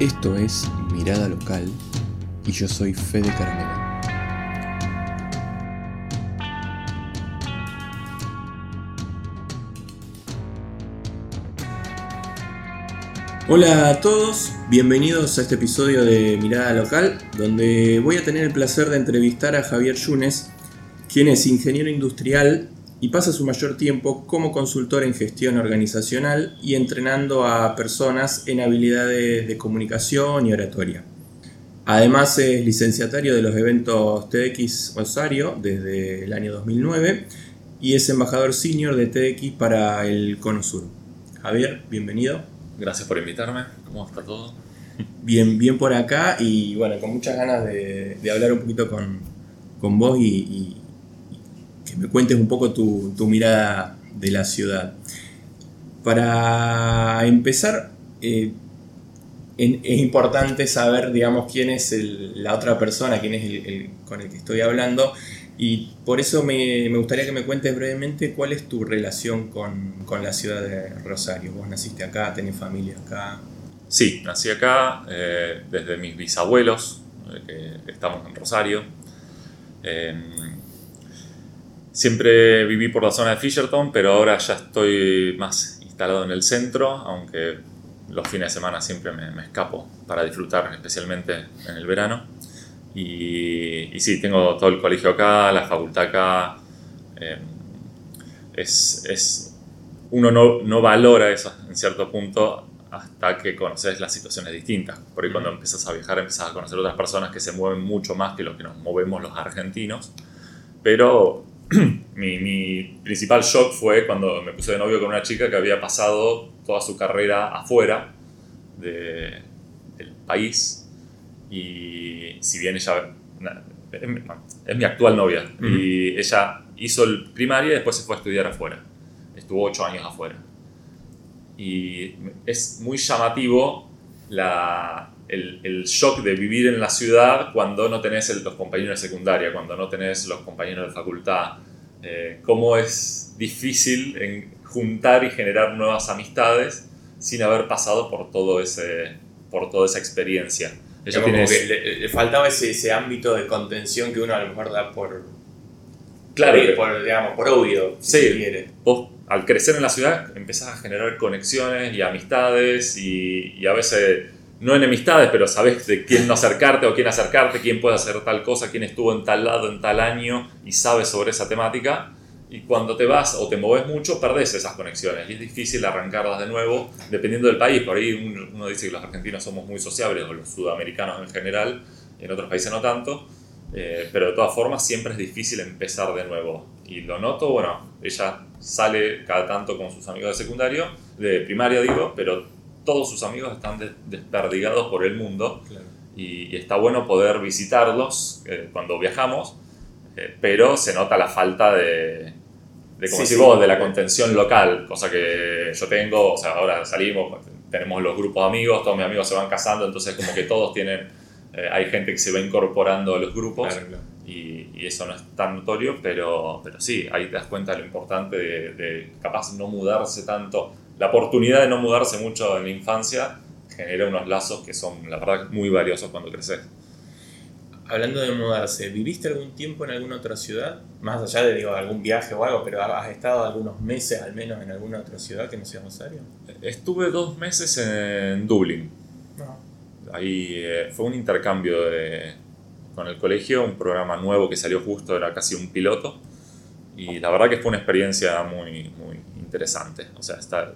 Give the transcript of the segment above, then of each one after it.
Esto es Mirada Local y yo soy Fede Caramelo. Hola a todos, bienvenidos a este episodio de Mirada Local, donde voy a tener el placer de entrevistar a Javier Yunes, quien es ingeniero industrial y pasa su mayor tiempo como consultor en gestión organizacional y entrenando a personas en habilidades de comunicación y oratoria. Además es licenciatario de los eventos TX Rosario desde el año 2009 y es embajador senior de TX para el Cono Sur. Javier, bienvenido. Gracias por invitarme. ¿Cómo está todo? Bien, bien por acá y bueno, con muchas ganas de, hablar un poquito con, vos y, que me cuentes un poco tu, mirada de la ciudad. Para empezar, eh, es importante saber, digamos, quién es la otra persona, quién es el, con el que estoy hablando. Y por eso me, gustaría que me cuentes brevemente cuál es tu relación con, la ciudad de Rosario. Vos naciste acá, tenés familia acá. Sí, nací acá eh, desde mis bisabuelos, eh, que estamos en Rosario. Em, Siempre viví por la zona de Fisherton, pero ahora ya estoy más instalado en el centro, aunque los fines de semana siempre me, escapo para disfrutar, especialmente en el verano. Y, y, sí, tengo todo el colegio acá, la facultad acá. Em, es, es, uno no, no, valora eso en cierto punto hasta que conoces las situaciones distintas. Por ahí cuando empiezas a viajar empiezas a conocer otras personas que se mueven mucho más que lo que nos movemos los argentinos. Pero mi, principal shock fue cuando me puse de novio con una chica que había pasado toda su carrera afuera del país. Y si bien ella es mi actual novia. Y ella hizo el primaria y después se fue a estudiar afuera. Estuvo ocho años afuera. Y es muy llamativo la, el, el, shock de vivir en la ciudad cuando no tenés los compañeros de secundaria, cuando no tenés los compañeros de facultad. Eh, cómo es difícil en juntar y generar nuevas amistades sin haber pasado por, todo ese, por toda esa experiencia. Ella tiene le, faltaba ese, ese, ámbito de contención que uno a lo mejor da por, claro, por, digamos, por obvio, si quiere. Vos al crecer en la ciudad empezás a generar conexiones y amistades y, y a veces no enemistades, pero sabes de quién no acercarte o quién acercarte, quién puede hacer tal cosa, quién estuvo en tal lado en tal año y sabes sobre esa temática. Y cuando te vas o te moves mucho, perdés esas conexiones y es difícil arrancarlas de nuevo dependiendo del país. Por ahí uno, dice que los argentinos somos muy sociables o los sudamericanos en general, en otros países no tanto. Eh, pero de todas formas siempre es difícil empezar de nuevo. Y lo noto, bueno, ella sale cada tanto con sus amigos de secundario, de primaria digo, pero todos sus amigos están desperdigados por el mundo y, está bueno poder visitarlos eh, cuando viajamos, eh, pero se nota la falta de, de como vos, de la contención local, cosa que yo tengo, o sea, ahora salimos, tenemos los grupos de amigos, todos mis amigos se van casando, entonces como que todos tienen, eh, hay gente que se va incorporando a los grupos. Y, eso no es tan notorio, pero, pero sí, ahí te das cuenta de lo importante de, de capaz no mudarse tanto la oportunidad de no mudarse mucho en la infancia genera unos lazos que son, la verdad, muy valiosos cuando creces. Hablando de mudarse, ¿viviste algún tiempo en alguna otra ciudad? Más allá de digo, algún viaje o algo, pero ¿has estado algunos meses al menos en alguna otra ciudad que no sea Rosario? Estuve dos meses en Dublín. No. Ahí eh, fue un intercambio con el colegio, un programa nuevo que salió justo, era casi un piloto. Y la verdad que fue una experiencia muy, muy interesante. O sea, está,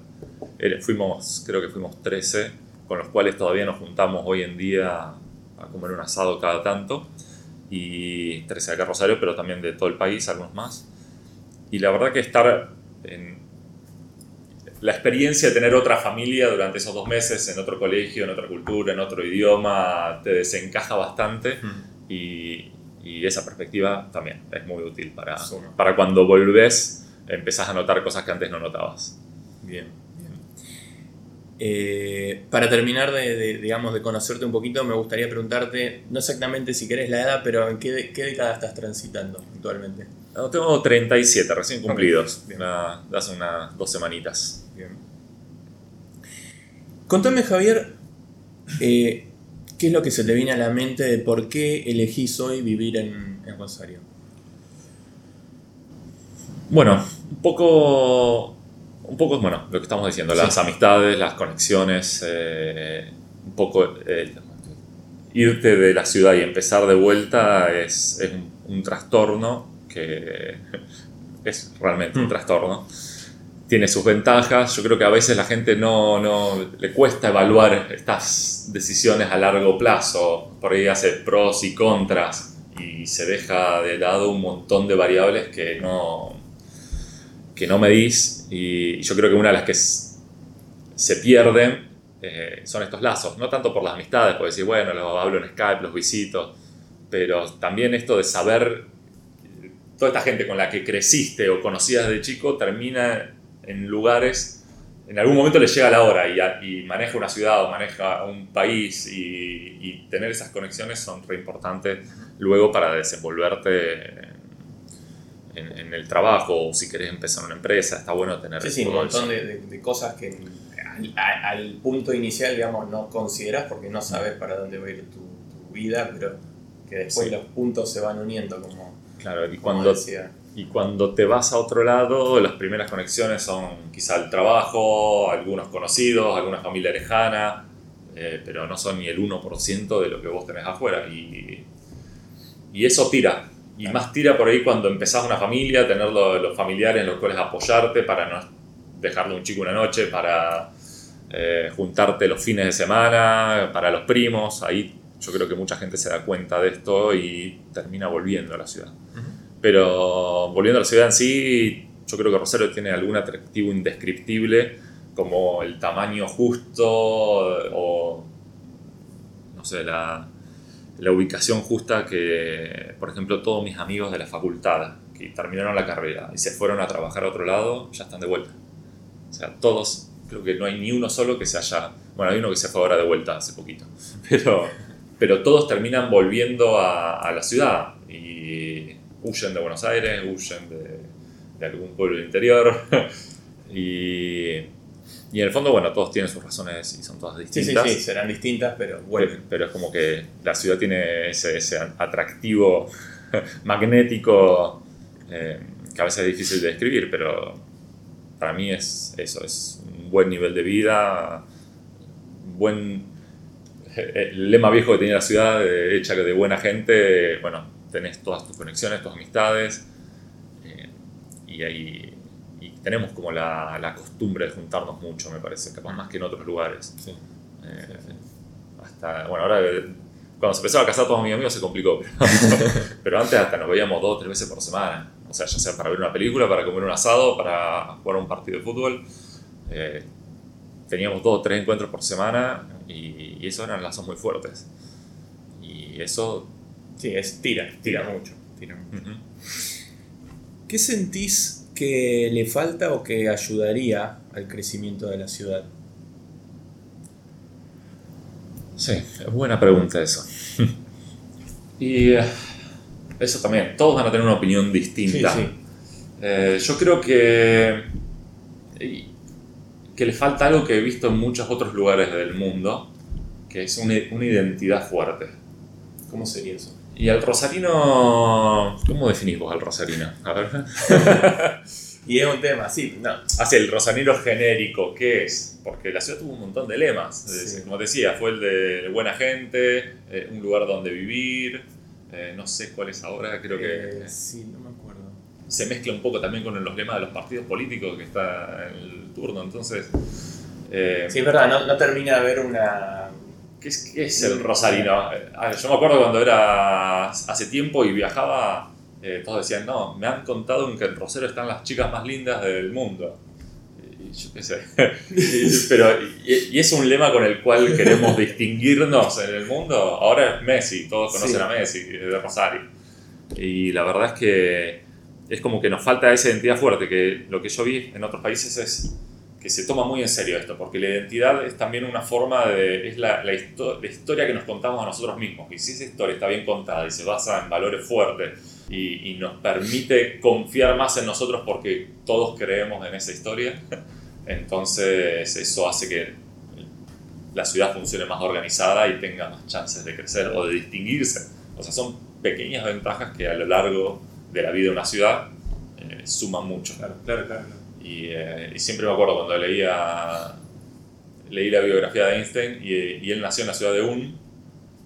fuimos, creo que fuimos 13, con los cuales todavía nos juntamos hoy en día a comer un asado cada tanto. Y 13 acá Rosario, pero también de todo el país, algunos más. Y la verdad que estar en la experiencia de tener otra familia durante esos dos meses en otro colegio, en otra cultura, en otro idioma, te desencaja bastante. Y, y esa perspectiva también es muy útil para, para cuando volvés empezás a notar cosas que antes no notabas. Bien, bien. Eh, para terminar de, digamos, de conocerte un poquito, me gustaría preguntarte, no exactamente si querés la edad, pero ¿en qué, qué década estás transitando actualmente? No, tengo 37 recién cumplidos, hace unas dos semanitas. Bien. Contame, Javier, eh, ¿qué es lo que se te viene a la mente de por qué elegís hoy vivir en, Rosario? Bueno, un poco, un poco, bueno, lo que estamos diciendo, las amistades, las conexiones, eh, un poco eh, irte de la ciudad y empezar de vuelta es, un, trastorno que es realmente un mm. trastorno tiene sus ventajas. Yo creo que a veces la gente no, no, le cuesta evaluar estas decisiones a largo plazo. Por ahí hace pros y contras y se deja de lado un montón de variables que no, que no medís. Y yo creo que una de las que se pierden eh, son estos lazos. No tanto por las amistades, por decir, bueno, los hablo en Skype, los visito, pero también esto de saber toda esta gente con la que creciste o conocías de chico termina en lugares, en algún momento le llega la hora y, maneja una ciudad o maneja un país y, tener esas conexiones son re importantes luego para desenvolverte en, el trabajo o si querés empezar una empresa, está bueno tener... Sí, sí, un montón de, cosas que al, punto inicial, digamos, no consideras porque no sabes para dónde va a ir tu, vida, pero que después los puntos se van uniendo como... Claro, y cuando, y cuando te vas a otro lado, las primeras conexiones son quizá el trabajo, algunos conocidos, alguna familia lejana, eh, pero no son ni el 1% de lo que vos tenés afuera. Y, y eso tira. Y más tira por ahí cuando empezás una familia, tener los, familiares en los cuales apoyarte para no dejarle un chico una noche, para eh, juntarte los fines de semana, para los primos. Ahí yo creo que mucha gente se da cuenta de esto y termina volviendo a la ciudad. Pero volviendo a la ciudad en sí, yo creo que Rosario tiene algún atractivo indescriptible, como el tamaño justo o, no sé, la, la ubicación justa que, por ejemplo, todos mis amigos de la facultad que terminaron la carrera y se fueron a trabajar a otro lado, ya están de vuelta. O sea, todos, creo que no hay ni uno solo que se haya... Bueno, hay uno que se fue ahora de vuelta hace poquito, pero, pero todos terminan volviendo a, la ciudad y huyen de Buenos Aires, huyen de, algún pueblo interior. y, en el fondo, bueno, todos tienen sus razones y son todas distintas. Sí, sí, sí, serán distintas, pero bueno. Pero, es como que la ciudad tiene ese, ese atractivo magnético eh, que a veces es difícil de describir, pero para mí es eso, es un buen nivel de vida, buen el lema viejo que tenía la ciudad, hecha de buena gente, bueno, tenés todas tus conexiones, tus amistades, eh, y ahí tenemos como la, la, costumbre de juntarnos mucho, me parece, capaz más que en otros lugares. Eh, hasta, bueno, ahora cuando se empezaron a casar todos mis amigos se complicó, pero, antes hasta nos veíamos dos o tres veces por semana, o sea, ya sea para ver una película, para comer un asado, para jugar un partido de fútbol. Eh, teníamos dos o tres encuentros por semana y, y esos eran lazos muy fuertes. Y eso Sí, es tira, tira mucho. ¿Qué sentís que le falta o que ayudaría al crecimiento de la ciudad? Sí, es buena pregunta eso. y eh, eso también, todos van a tener una opinión distinta. Eh, yo creo que, que le falta algo que he visto en muchos otros lugares del mundo, que es una, una identidad fuerte. ¿Cómo sería eso? Y al rosarino, ¿cómo definís vos al rosarino? A ver. y es un tema, sí, no. Hace el rosarino genérico, ¿qué es? Porque la ciudad tuvo un montón de lemas. Como decía, fue el de buena gente, eh, un lugar donde vivir, eh, no sé cuál es ahora, creo que... Eh, sí, no me acuerdo. Se mezcla un poco también con los lemas de los partidos políticos que está en el turno, entonces... sí, es verdad, no, no termina de haber una ¿Qué es, el rosarino? Yo me acuerdo cuando era hace tiempo y viajaba, eh, todos decían, no, me han contado que en Rosario están las chicas más lindas del mundo. Y yo qué sé. pero, y, es un lema con el cual queremos distinguirnos en el mundo. Ahora es Messi, todos conocen a Messi, de Rosario. Y la verdad es que es como que nos falta esa identidad fuerte, que lo que yo vi en otros países es que se toma muy en serio esto, porque la identidad es también una forma de, es la, la, historia que nos contamos a nosotros mismos, y si esa historia está bien contada y se basa en valores fuertes y, y nos permite confiar más en nosotros porque todos creemos en esa historia, entonces eso hace que la ciudad funcione más organizada y tenga más chances de crecer o de distinguirse. O sea, son pequeñas ventajas que a lo largo de la vida de una ciudad eh, suman mucho. Claro, claro, claro. Y, eh, y siempre me acuerdo cuando leía, leí la biografía de Einstein y, y él nació en la ciudad de Ulm,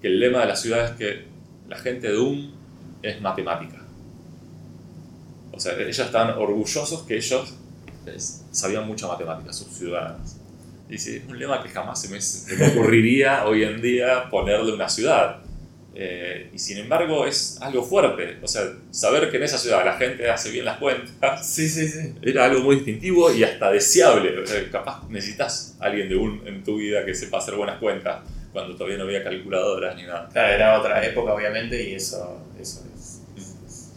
que el lema de la ciudad es que la gente de Ulm es matemática. O sea, ellos estaban orgullosos que ellos eh, sabían mucha matemática, sus ciudadanos. Y dice, es un lema que jamás se me, se me ocurriría hoy en día ponerle una ciudad. Eh, y sin embargo es algo fuerte. O sea, saber que en esa ciudad la gente hace bien las cuentas Sí, sí, sí. era algo muy distintivo y hasta deseable. O sea, capaz necesitas a alguien de un en tu vida que sepa hacer buenas cuentas cuando todavía no había calculadoras ni nada. Claro, era otra época, obviamente, y eso, eso es, es-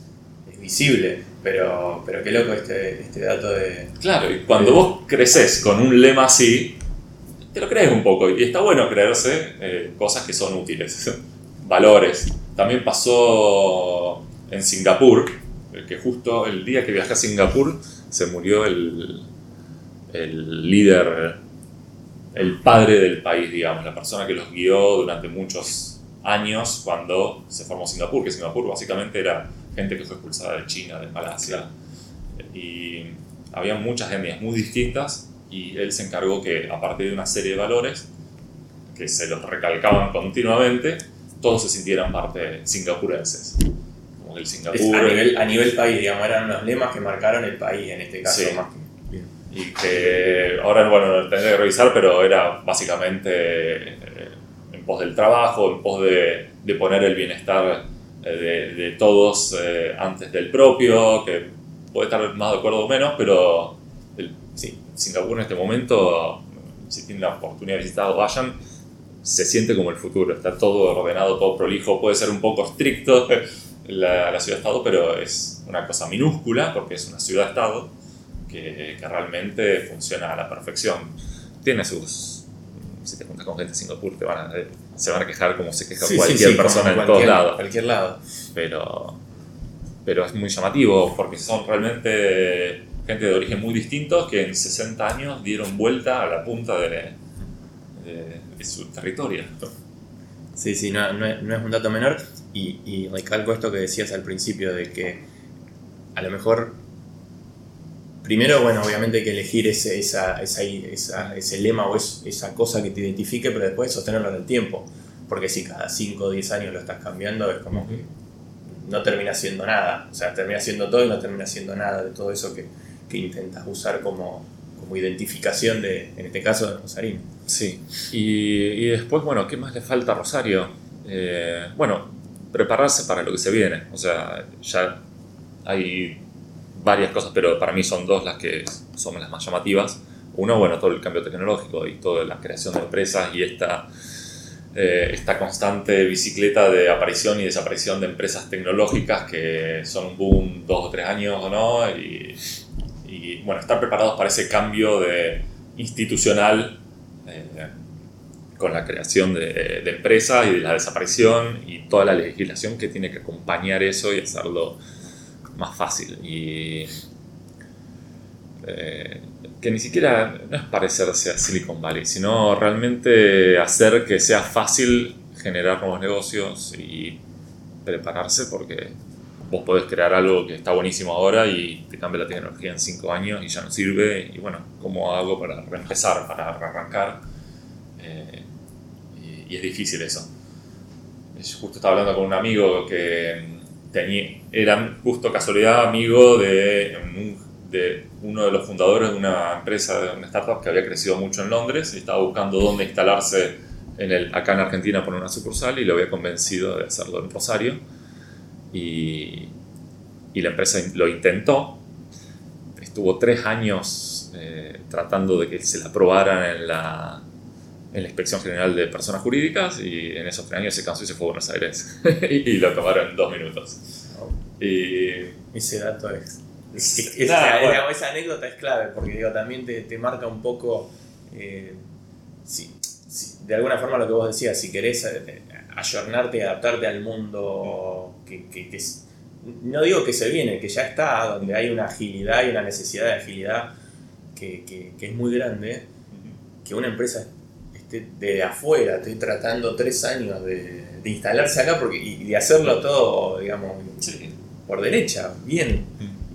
es visible. Pero, pero qué loco este, este dato de. Claro, y cuando vos creces con un lema así, te lo crees un poco. Y está bueno creerse eh, cosas que son útiles, valores. También pasó en Singapur, que justo el día que viajé a Singapur se murió el, el líder, el padre del país, digamos, la persona que los guió durante muchos años cuando se formó Singapur, que Singapur básicamente era gente que fue expulsada de China, de Malasia, y había muchas etnias muy distintas y él se encargó que a partir de una serie de valores que se los recalcaban continuamente, todos se sintieran parte singapurenses. Como el Singapur... a, nivel, a nivel país, digamos, eran unos lemas que marcaron el país en este caso. Sí. Más que- Bien. y que ahora, bueno, tendré que revisar, pero era básicamente eh, en pos del trabajo, en pos de, de poner el bienestar eh, de, de todos eh, antes del propio, que puede estar más de acuerdo o menos, pero el, Sí. Singapur en este momento, si tienen la oportunidad de visitar, vayan, se siente como el futuro, está todo ordenado, todo prolijo, puede ser un poco estricto la, la ciudad-estado, pero es una cosa minúscula porque es una ciudad-estado que, que realmente funciona a la perfección. Tiene sus... Si te juntas con gente de Singapur, te van a- se van a quejar como se queja Sí, sí, cualquier sí, persona como en cualquier- todos lados Cualquier lado. pero, pero es muy llamativo porque son realmente gente de origen muy distintos que en 60 años dieron vuelta a la punta de, de- de su territorio. Sí, sí, no, no es, no es un dato menor. Y, y recalco esto que decías al principio de que a lo mejor, primero, bueno, obviamente hay que elegir ese, esa, esa, ese lema o es- esa cosa que te identifique, pero después sostenerlo en el tiempo. Porque si cada 5 o 10 años lo estás cambiando, es como que no termina siendo nada. O sea, termina siendo todo y no termina siendo nada de todo eso que, que intentas usar como, como identificación de, en este caso, de Rosarín. Sí. Y, y después, bueno, ¿qué más le falta a Rosario? Eh, bueno, prepararse para lo que se viene. O sea, ya hay varias cosas, pero para mí son dos las que son las más llamativas. Uno, bueno, todo el cambio tecnológico y toda la creación de empresas y esta, eh, esta constante bicicleta de aparición y desaparición de empresas tecnológicas que son un boom dos o tres años o no. Y, y, bueno, estar preparados para ese cambio de institucional eh, con la creación de, empresas y de la desaparición y toda la legislación que tiene que acompañar eso y hacerlo más fácil. Y eh, que ni siquiera no es parecerse a Silicon Valley, sino realmente hacer que sea fácil generar nuevos negocios y prepararse porque vos podés crear algo que está buenísimo ahora y te cambia la tecnología en cinco años y ya no sirve. Y bueno, ¿cómo hago para reempezar, para arrancar? Eh, y, y es difícil eso. Yo justo estaba hablando con un amigo que tenía, era justo casualidad amigo de, un- de uno de los fundadores de una empresa, de una startup que había crecido mucho en Londres y estaba buscando dónde instalarse en el, acá en Argentina por una sucursal y lo había convencido de hacerlo en Rosario. Y, y la empresa lo intentó. Estuvo tres años eh, tratando de que se la aprobaran en la, en la Inspección General de Personas Jurídicas y en esos tres años se cansó y se fue a Buenos Aires y lo tomaron en dos minutos. Y Ese dato es. Sí, es- es- nada, esa, bueno. esa anécdota es clave porque digo, también te, te marca un poco. eh, si- si- de alguna forma lo que vos decías, si querés eh, ayornarte y adaptarte al mundo que, que- que es- no digo que se viene, que ya está, donde hay una agilidad y una necesidad de agilidad que, que- que es muy grande, que una empresa de, afuera, estoy tratando tres años de, instalarse acá porque, y de hacerlo todo, digamos, por derecha, bien.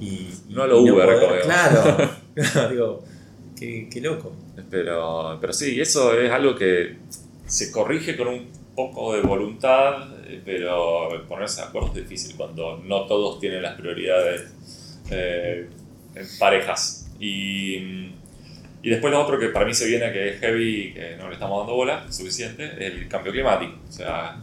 Y, no lo Uber, no Claro, digo, qué, qué, loco. Pero, pero sí, eso es algo que se corrige con un poco de voluntad, eh, pero ponerse de acuerdo es difícil cuando no todos tienen las prioridades eh, en parejas. Y, y, después lo otro que para mí se viene que es heavy, que no le estamos dando bola suficiente, el cambio climático. O sea,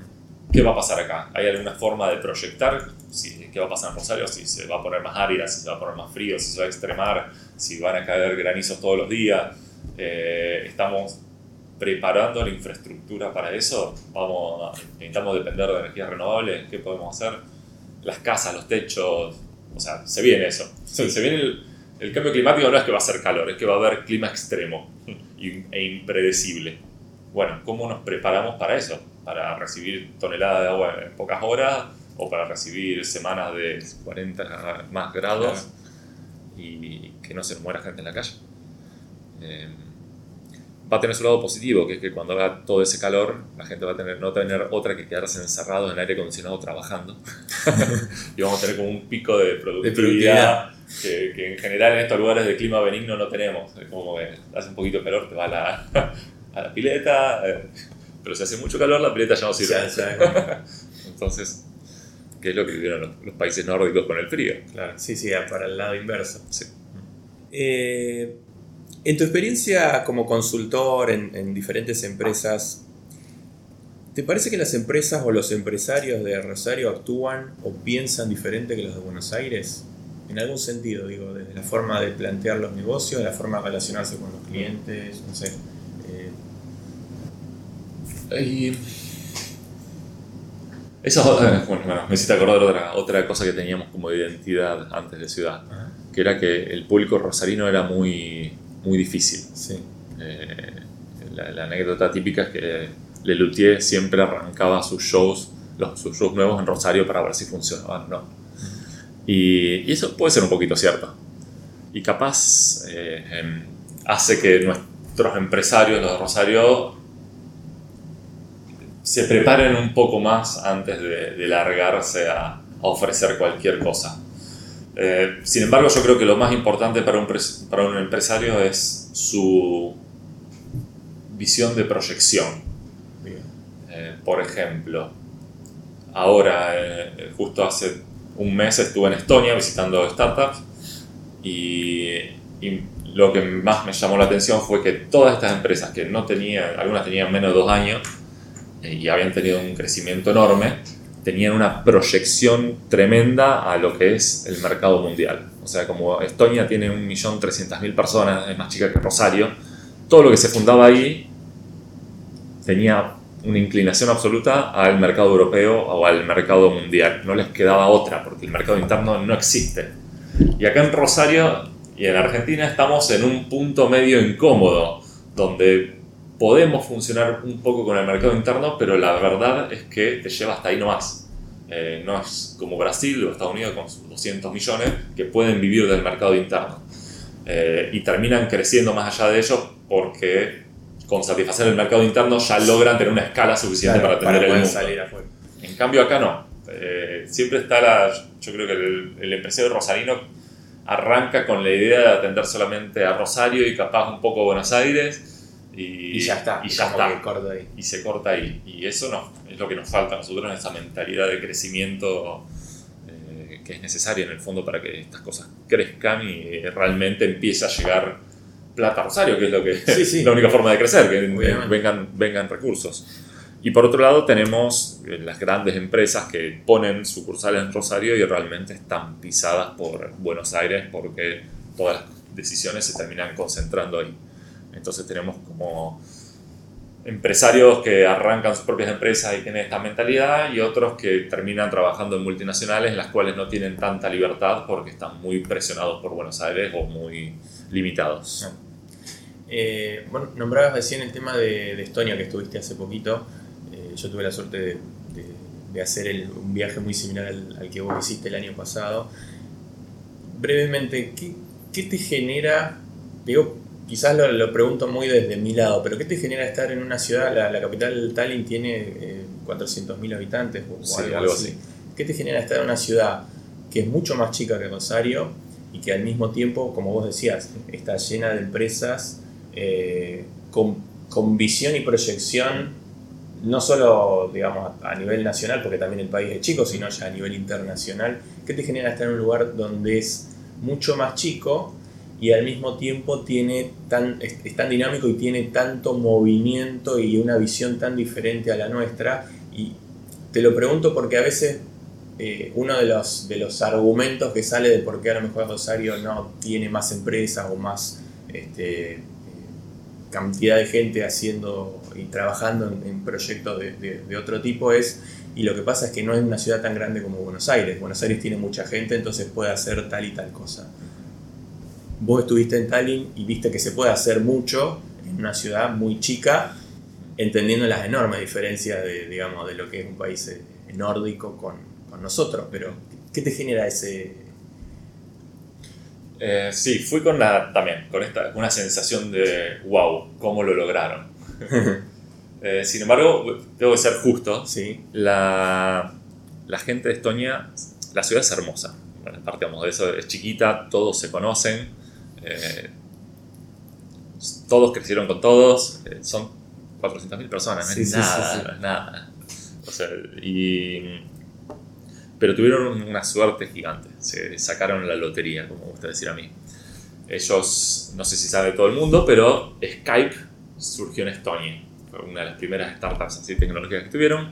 ¿qué va a pasar acá? ¿Hay alguna forma de proyectar si, qué va a pasar en Rosario? Si se va a poner más árida, si se va a poner más frío, si se va a extremar, si van a caer granizos todos los días. Eh, estamos preparando la infraestructura para eso. Vamos, intentamos depender de energías renovables. ¿Qué podemos hacer? Las casas, los techos. O sea, se viene eso. Se, viene el, el, cambio climático no es que va a ser calor, es que va a haber clima extremo e impredecible. Bueno, ¿cómo nos preparamos para eso? Para recibir toneladas de agua en pocas horas o para recibir semanas de 40 más grados y que no se muera gente en la calle. Eh, va a tener su lado positivo, que es que cuando haga todo ese calor, la gente va a tener, no tener otra que quedarse encerrado en aire acondicionado trabajando. y vamos a tener como un pico de productividad, Que, en general en estos lugares de clima benigno no tenemos. Es como que hace un poquito de calor, te va a la, a la pileta, eh, pero si hace mucho calor, la pileta ya no sirve. Entonces, ¿qué es lo que vivieron los, países nórdicos con el frío? Claro, sí, sí, para el lado inverso. Sí. Eh, en tu experiencia como consultor en, diferentes empresas, ¿te parece que las empresas o los empresarios de Rosario actúan o piensan diferente que los de Buenos Aires? En algún sentido, digo, desde la forma de plantear los negocios, la forma de relacionarse con los clientes, no sé. Eh. Eso, eh, bueno, me hiciste acordar otra, otra cosa que teníamos como identidad antes de ciudad, que era que el público rosarino era muy muy difícil. Eh, la, anécdota típica es que Lelutier siempre arrancaba sus shows, los, sus shows nuevos en Rosario para ver si funcionaban o no. Y, eso puede ser un poquito cierto. Y capaz eh, em, hace que nuestros empresarios, los de Rosario, se preparen un poco más antes de, largarse a, ofrecer cualquier cosa. Eh, sin embargo, yo creo que lo más importante para un, para un empresario es su visión de proyección. Eh, por ejemplo, ahora, eh, justo hace un mes estuve en Estonia visitando startups y, y, lo que más me llamó la atención fue que todas estas empresas que no tenían, algunas tenían menos de dos años y habían tenido un crecimiento enorme, tenían una proyección tremenda a lo que es el mercado mundial. O sea, como Estonia tiene 1.300.000 personas, es más chica que Rosario, todo lo que se fundaba ahí tenía una inclinación absoluta al mercado europeo o al mercado mundial. No les quedaba otra, porque el mercado interno no existe. Y acá en Rosario y en Argentina estamos en un punto medio incómodo, donde podemos funcionar un poco con el mercado interno, pero la verdad es que te lleva hasta ahí nomás. Eh, no es como Brasil o Estados Unidos con sus 200 millones que pueden vivir del mercado interno. Eh, y terminan creciendo más allá de ello porque con satisfacer el mercado interno ya logran tener una escala suficiente para tener el mundo. Salir afuera. En cambio acá no. Eh, siempre está la... Yo creo que el, el empresario rosarino arranca con la idea de atender solamente a Rosario y capaz un poco a Buenos Aires y, ya está. Y ya está. Y se corta ahí. Y eso no, es lo que nos falta a nosotros en esa mentalidad de crecimiento eh, que es necesaria en el fondo para que estas cosas crezcan y realmente empiece a llegar plata a Rosario, que es lo que la única forma de crecer, que vengan, vengan recursos. Y por otro lado tenemos eh, las grandes empresas que ponen sucursales en Rosario y realmente están pisadas por Buenos Aires porque todas las decisiones se terminan concentrando ahí. Entonces tenemos como empresarios que arrancan sus propias empresas y tienen esta mentalidad y otros que terminan trabajando en multinacionales en las cuales no tienen tanta libertad porque están muy presionados por Buenos Aires o muy limitados. Eh, bueno, nombrabas recién el tema de, Estonia que estuviste hace poquito. Eh, yo tuve la suerte de, hacer un viaje muy similar al, que vos hiciste el año pasado. Brevemente, ¿qué, qué te genera? Digo, quizás lo, pregunto muy desde mi lado, pero ¿qué te genera estar en una ciudad, la, capital Tallinn tiene eh, 400.000 habitantes o, algo, así. ¿Qué te genera estar en una ciudad que es mucho más chica que Rosario y que al mismo tiempo, como vos decías, está llena de empresas eh, con, con, visión y proyección, no solo digamos, a nivel nacional, porque también el país es chico, sino ya a nivel internacional? ¿Qué te genera estar en un lugar donde es mucho más chico? Y al mismo tiempo tiene tan, es, tan dinámico y tiene tanto movimiento y una visión tan diferente a la nuestra. Y te lo pregunto porque a veces eh, uno de los, de los argumentos que sale de por qué a lo mejor Rosario no tiene más empresas o más este, cantidad de gente haciendo y trabajando en, proyectos de, de, otro tipo es, y lo que pasa es que no es una ciudad tan grande como Buenos Aires. Buenos Aires tiene mucha gente, entonces puede hacer tal y tal cosa vos estuviste en Tallinn y viste que se puede hacer mucho en una ciudad muy chica, entendiendo las enormes diferencias de, digamos, de lo que es un país eh, nórdico con, con nosotros, pero ¿qué te genera ese...? Eh, sí, fui con la, también con esta, una sensación de wow, ¿cómo lo lograron? Eh, sin embargo, tengo que ser justo. Sí. La, la gente de Estonia, la ciudad es hermosa. Bueno, de eso, es chiquita, todos se conocen, eh, todos crecieron con todos, eh, son 400.000 personas, no es nada, nada. pero tuvieron una suerte gigante, se sacaron la lotería, como gusta decir a mí. Ellos, no sé si sabe todo el mundo, pero Skype surgió en Estonia. Fue una de las primeras startups así tecnológicas que tuvieron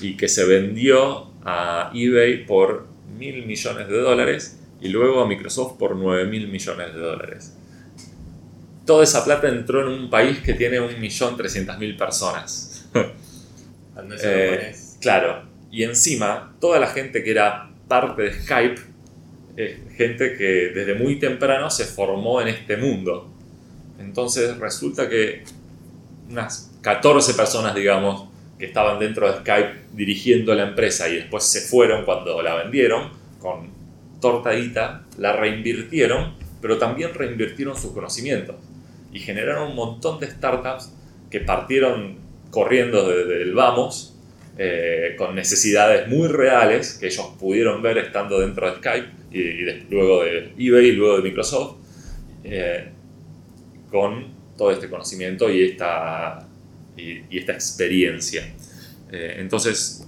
y que se vendió a eBay por mil millones de dólares y luego a Microsoft por 9 mil millones de dólares. Toda esa plata entró en un país que tiene 1.300.000 personas. eh, claro, y encima toda la gente que era parte de Skype es gente que desde muy temprano se formó en este mundo. Entonces resulta que unas 14 personas, digamos, que estaban dentro de Skype dirigiendo la empresa y después se fueron cuando la vendieron, con tortadita, la reinvirtieron, pero también reinvirtieron sus conocimientos y generaron un montón de startups que partieron corriendo desde el vamos eh, con necesidades muy reales que ellos pudieron ver estando dentro de Skype y, luego de eBay luego de Microsoft eh, con todo este conocimiento y esta, y, esta experiencia. Eh, entonces,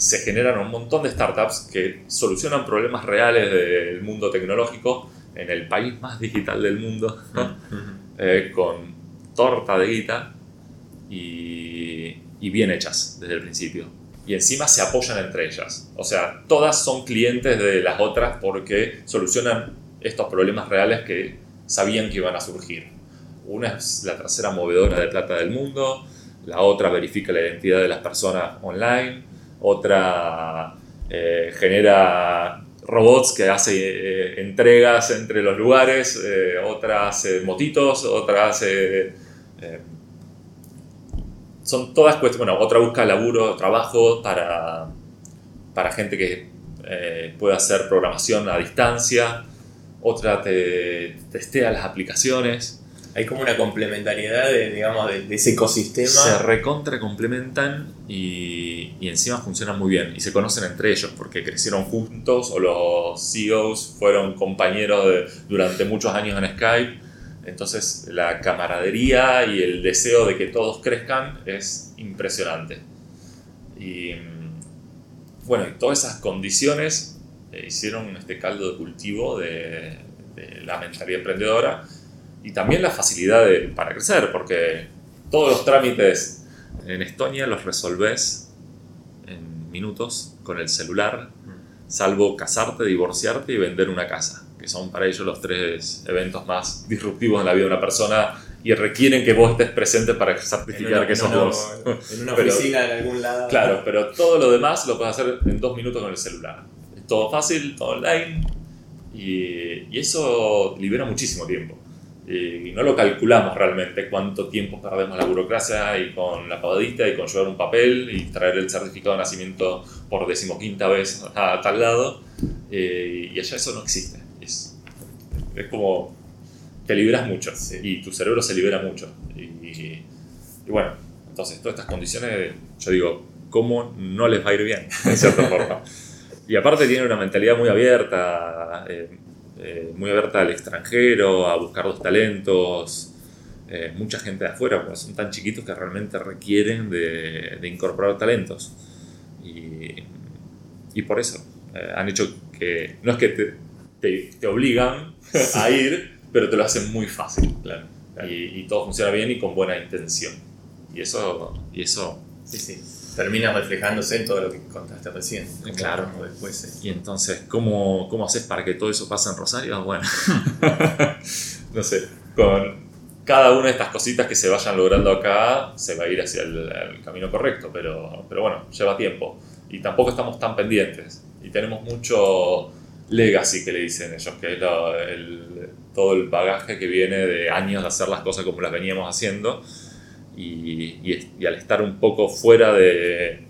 se generan un montón de startups que solucionan problemas reales del mundo tecnológico en el país más digital del mundo, eh, con torta de guita y, y, bien hechas desde el principio. Y encima se apoyan entre ellas. O sea, todas son clientes de las otras porque solucionan estos problemas reales que sabían que iban a surgir. Una es la tercera movedora de plata del mundo, la otra verifica la identidad de las personas online, otra eh, genera robots que hace eh, entregas entre los lugares, eh, hace motitos, otra hace... son todas cuestiones, bueno, otra busca laburo, trabajo para, para gente que puede hacer programación a distancia, otra te testea las aplicaciones hay como una complementariedad de, digamos, de, ese ecosistema. Se recontra complementan y, y, encima funcionan muy bien y se conocen entre ellos porque crecieron juntos o los CEOs fueron compañeros durante muchos años en Skype. Entonces la camaradería y el deseo de que todos crezcan es impresionante. Y bueno, y todas esas condiciones eh, hicieron este caldo de cultivo de, de la mentalidad emprendedora y también la facilidad para crecer, porque todos los trámites en Estonia los resolves en minutos con el celular, salvo casarte, divorciarte y vender una casa, que son para ellos los tres eventos más disruptivos en la vida de una persona y requieren que vos estés presente para certificar que sos vos. En una oficina en algún lado. Claro, pero todo lo demás lo puedes hacer en dos minutos con el celular. Es todo fácil, todo online y, y eso libera muchísimo tiempo y no lo calculamos realmente cuánto tiempo perdemos la burocracia y con la pagadista y con llevar un papel y traer el certificado de nacimiento por decimoquinta vez a tal lado. Eh, y allá eso no existe. Es, es como te liberas mucho Sí. y tu cerebro se libera mucho. Y, y- y bueno, entonces todas estas condiciones, yo digo, ¿cómo no les va a ir bien? En cierta forma. Y aparte tienen una mentalidad muy abierta, eh, eh, muy abierta al extranjero, a buscar los talentos. eh, mucha gente de afuera, porque son tan chiquitos que realmente requieren de, de incorporar talentos. Y, y por eso eh, han hecho que, no es que te, te, te obligan a ir, pero te lo hacen muy fácil. Claro. Y, y todo funciona bien y con buena intención. Y eso, y eso Sí, sí. Termina reflejándose en todo lo que contaste recién. como- Claro. después. eh. Y entonces, ¿cómo, ¿cómo haces para que todo eso pase en Rosario? Bueno, no sé, con cada una de estas cositas que se vayan logrando acá, se va a ir hacia el, el camino correcto, pero, pero bueno, lleva tiempo. Y tampoco estamos tan pendientes. Y tenemos mucho legacy, que le dicen ellos, que es lo- el- todo el bagaje que viene de años de hacer las cosas como las veníamos haciendo. Y, y y al estar un poco fuera de,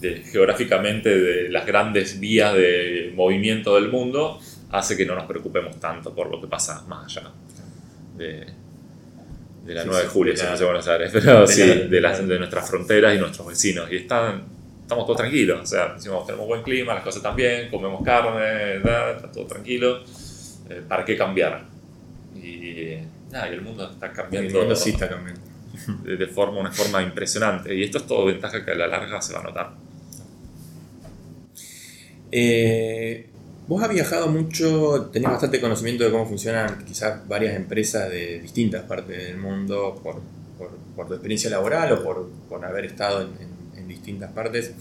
de- geográficamente de las grandes vías de movimiento del mundo, hace que no nos preocupemos tanto por lo que pasa más allá de, de la Sí, 9 de julio, si no sé Buenos Aires, pero de sí, la- de, las, de nuestras fronteras y nuestros vecinos. Y están, estamos todos tranquilos, o sea, decimos, tenemos buen clima, las cosas están bien, comemos carne, da, está todo tranquilo, eh, ¿para qué cambiar? Y nada, y el mundo está El cambiando mundo sí está cambiando. De, forma, una forma impresionante. Y esto es todo ventaja que a la larga se va a notar. Eh, vos has viajado mucho, tenés bastante conocimiento de cómo funcionan quizás varias empresas de distintas partes del mundo por, por- tu experiencia laboral o por, por haber estado en- en distintas partes.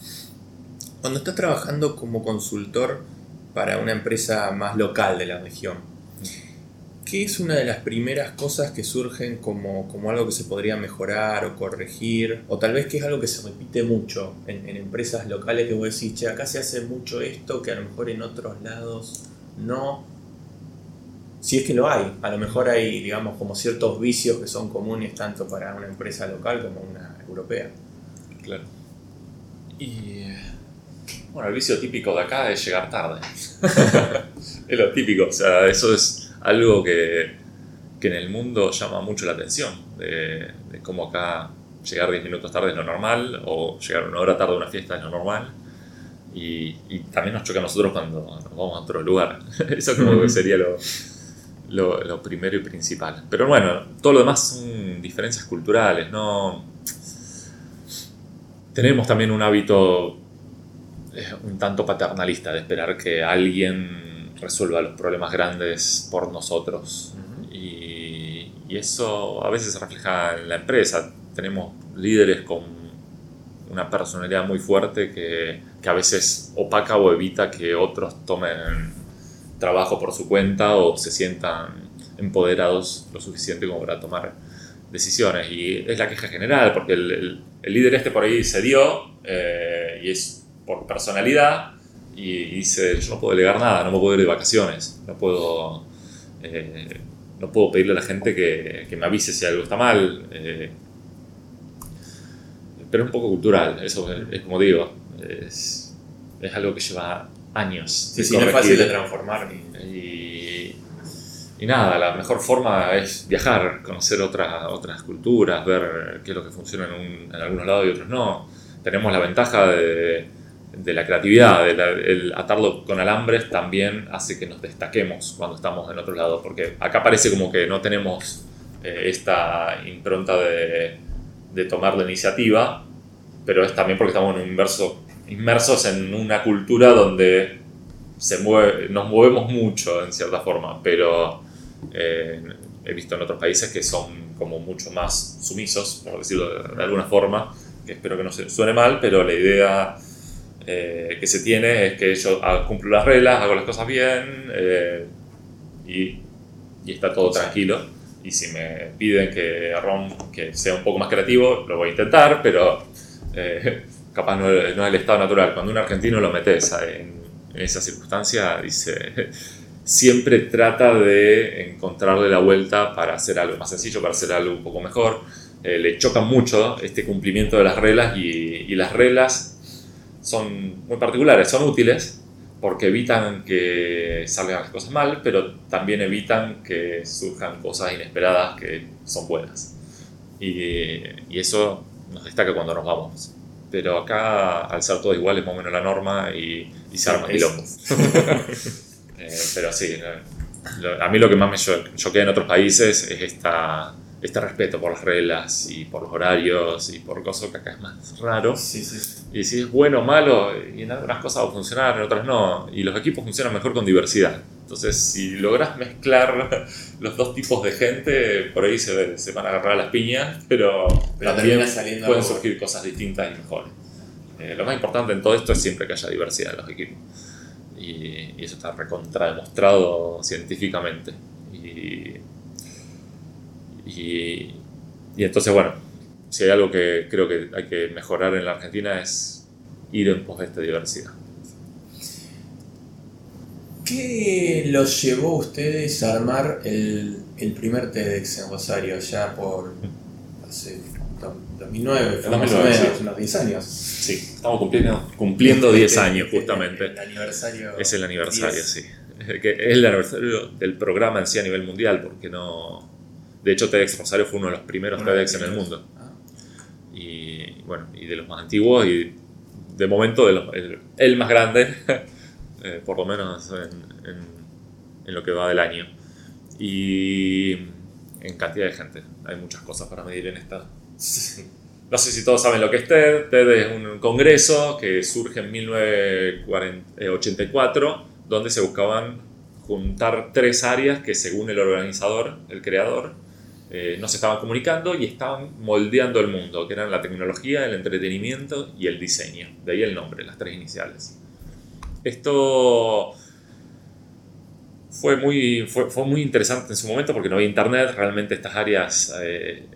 Cuando estás trabajando como consultor para una empresa más local de la región, ¿qué es una de las primeras cosas que surgen como, como algo que se podría mejorar o corregir? O tal vez que es algo que se repite mucho en, en empresas locales que vos decís, che, acá se hace mucho esto que a lo mejor en otros lados no. Si es que lo hay, a lo mejor hay, digamos, como ciertos vicios que son comunes tanto para una empresa local como una europea. Claro. Y bueno, el vicio típico de acá es llegar tarde. es lo típico, o sea, eso es algo que, que en el mundo llama mucho la atención, de, de cómo acá llegar 10 minutos tarde es lo normal, o llegar una hora tarde a una fiesta es lo normal. Y, y también nos choca a nosotros cuando nos vamos a otro lugar. Eso como que sería lo, lo, lo primero y principal. Pero bueno, todo lo demás son diferencias culturales, ¿no? Tenemos también un hábito eh, un tanto paternalista de esperar que alguien resuelva los problemas grandes por nosotros. Y, y eso a veces se refleja en la empresa. Tenemos líderes con una personalidad muy fuerte que, que a veces opaca o evita que otros tomen trabajo por su cuenta o se sientan empoderados lo suficiente como para tomar decisiones. Y es la queja general, porque el, el- el líder este por ahí se dio eh, y es por personalidad y, y dice, yo no puedo delegar nada, no me puedo ir de vacaciones, no puedo, eh, no puedo pedirle a la gente que, que me avise si algo está mal. eh, pero es un poco cultural, eso es, es como digo, es, es algo que lleva años. Sí, sí, no es fácil de transformar. y nada, la mejor forma es viajar, conocer otras otras culturas, ver qué es lo que funciona en, un- en algunos lados y otros no. Tenemos la ventaja de, de la creatividad, el atarlo con alambres también hace que nos destaquemos cuando estamos en otro lado, porque acá parece como que no tenemos eh, esta impronta de, tomar la iniciativa, pero es también porque estamos en inmersos en una cultura donde se mueve, nos movemos mucho en cierta forma, pero eh, he visto en otros países que son como mucho más sumisos, por decirlo de, de alguna forma, que espero que no se suene mal, pero la idea eh, que se tiene es que yo cumplo las reglas, hago las cosas bien eh, y, y está todo tranquilo. Y si me piden que, rom- que sea un poco más creativo, lo voy a intentar, pero eh, capaz no, no es el estado natural. Cuando un argentino lo metes en, en esa circunstancia, dice, siempre trata de encontrarle la vuelta para hacer algo más sencillo, para hacer algo un poco mejor. Eh, le choca mucho este cumplimiento de las reglas y, y las reglas son muy particulares, son útiles, porque evitan que salgan las cosas mal, pero también evitan que surjan cosas inesperadas que son buenas. Y, y eso nos destaca cuando nos vamos. Pero acá, al ser todos iguales, más o menos la norma y, y se quilombos. Eh, pero sí, a mí lo que más me choquea en otros países es esta, este respeto por las reglas y por los horarios y por cosas que acá es más raro. Sí, sí. Y si es bueno o malo, y en algunas cosas va a funcionar, en otras no. Y los equipos funcionan mejor con diversidad. Entonces, si logras mezclar los dos tipos de gente, por ahí se, se van a agarrar las piñas, pero, también pueden algo. surgir cosas distintas y mejores. Eh, lo más importante en todo esto es siempre que haya diversidad en los equipos. Y, y eso está recontra demostrado científicamente. Y, y, y entonces, bueno, si hay algo que creo que hay que mejorar en la Argentina es ir en pos de esta diversidad. ¿Qué los llevó a ustedes a armar el, el primer TEDx en Rosario ya por hace do- 2009, fue más o 2009, menos, sí. unos 10 años? Sí, estamos cumpliendo, cumpliendo 10 años justamente. El, aniversario. Es el aniversario, 10. sí. Que es el aniversario del programa en sí a nivel mundial, porque no... De hecho, TEDx Rosario fue uno de los primeros TEDx en el mundo. Ah, y bueno, y de los más antiguos y de momento de los- el, el más grande, eh, por lo menos en, en- en lo que va del año. Y en cantidad de gente, hay muchas cosas para medir en esta. No sé si todos saben lo que es TED. TED es un congreso que surge en 1984, donde se buscaban juntar tres áreas que según el organizador, el creador, eh, no se estaban comunicando y estaban moldeando el mundo, que eran la tecnología, el entretenimiento y el diseño. De ahí el nombre, las tres iniciales. Esto fue muy, fue, fue muy interesante en su momento porque no había internet, realmente estas áreas eh,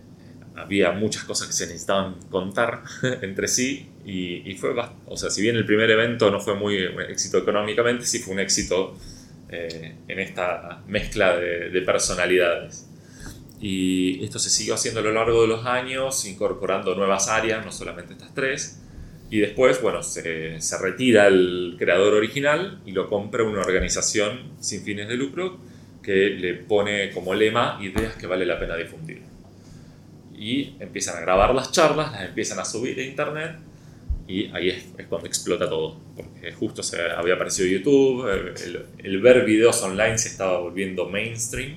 había muchas cosas que se necesitaban contar entre sí y, y fue, o sea, si bien el primer evento no fue muy éxito económicamente, sí fue un éxito eh, en esta mezcla de, de personalidades. Y esto se siguió haciendo a lo largo de los años, incorporando nuevas áreas, no solamente estas tres. Y después, bueno, se, se retira el creador original y lo compra una organización sin fines de lucro que le pone como lema ideas que vale la pena difundir. Y empiezan a grabar las charlas, las empiezan a subir a internet y ahí es, es cuando explota todo. Porque justo se había aparecido YouTube, el, el ver videos online se estaba volviendo mainstream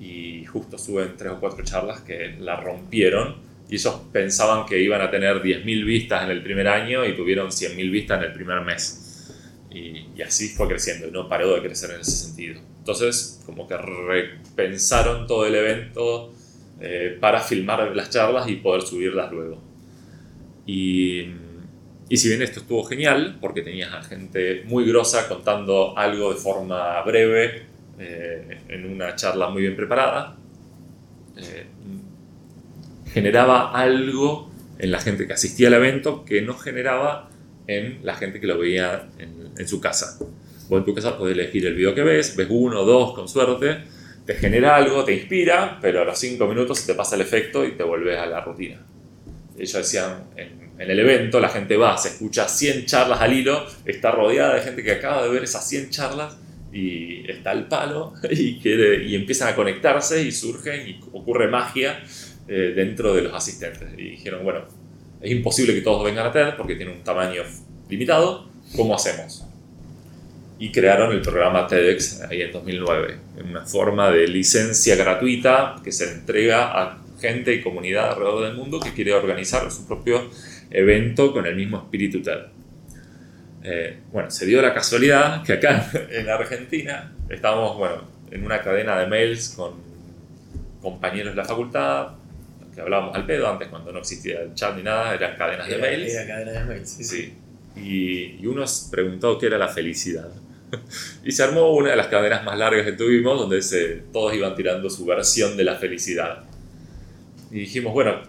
y justo suben tres o cuatro charlas que la rompieron y ellos pensaban que iban a tener 10.000 vistas en el primer año y tuvieron 100.000 vistas en el primer mes. Y, y así fue creciendo y no paró de crecer en ese sentido. Entonces, como que repensaron todo el evento eh, para filmar las charlas y poder subirlas luego. Y, y si bien esto estuvo genial, porque tenías a gente muy grosa contando algo de forma breve, eh, en una charla muy bien preparada, eh, generaba algo en la gente que asistía al evento que no generaba en la gente que lo veía en, su casa. Vos en tu casa podés elegir el video que ves, ves uno, dos, con suerte, te genera algo, te inspira, pero a los cinco minutos se te pasa el efecto y te vuelves a la rutina. Ellos decían, en, en el evento la gente va, se escucha 100 charlas al hilo, está rodeada de gente que acaba de ver esas 100 charlas y está al palo y, quiere, y empiezan a conectarse y surgen y ocurre magia eh, dentro de los asistentes. Y dijeron, bueno, es imposible que todos vengan a TED porque tiene un tamaño limitado, ¿cómo hacemos? Y crearon el programa TEDx ahí en 2009, en una forma de licencia gratuita que se entrega a gente y comunidad alrededor del mundo que quiere organizar su propio evento con el mismo espíritu TED. Eh, bueno, se dio la casualidad que acá en Argentina estábamos, bueno, en una cadena de mails con compañeros de la facultad, que hablábamos al pedo antes cuando no existía el chat ni nada, eran cadenas de Era, mails. era cadena de mails, sí. Sí. Y, y uno preguntó qué era la felicidad. y se armó una de las cadenas más largas que tuvimos, donde se, todos iban tirando su versión de la felicidad. Y dijimos, bueno,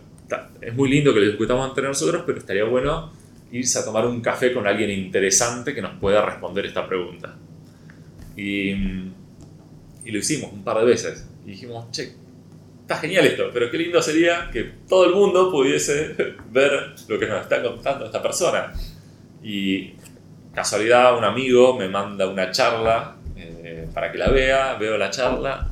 es muy lindo que lo discutamos entre nosotros, pero estaría bueno irse a tomar un café con alguien interesante que nos pueda responder esta pregunta. Y, lo hicimos un par de veces. Y dijimos, che, está genial esto, pero qué lindo sería que todo el mundo pudiese ver lo que nos está contando esta persona. Y casualidad, un amigo me manda una charla eh, para que la vea, veo la charla,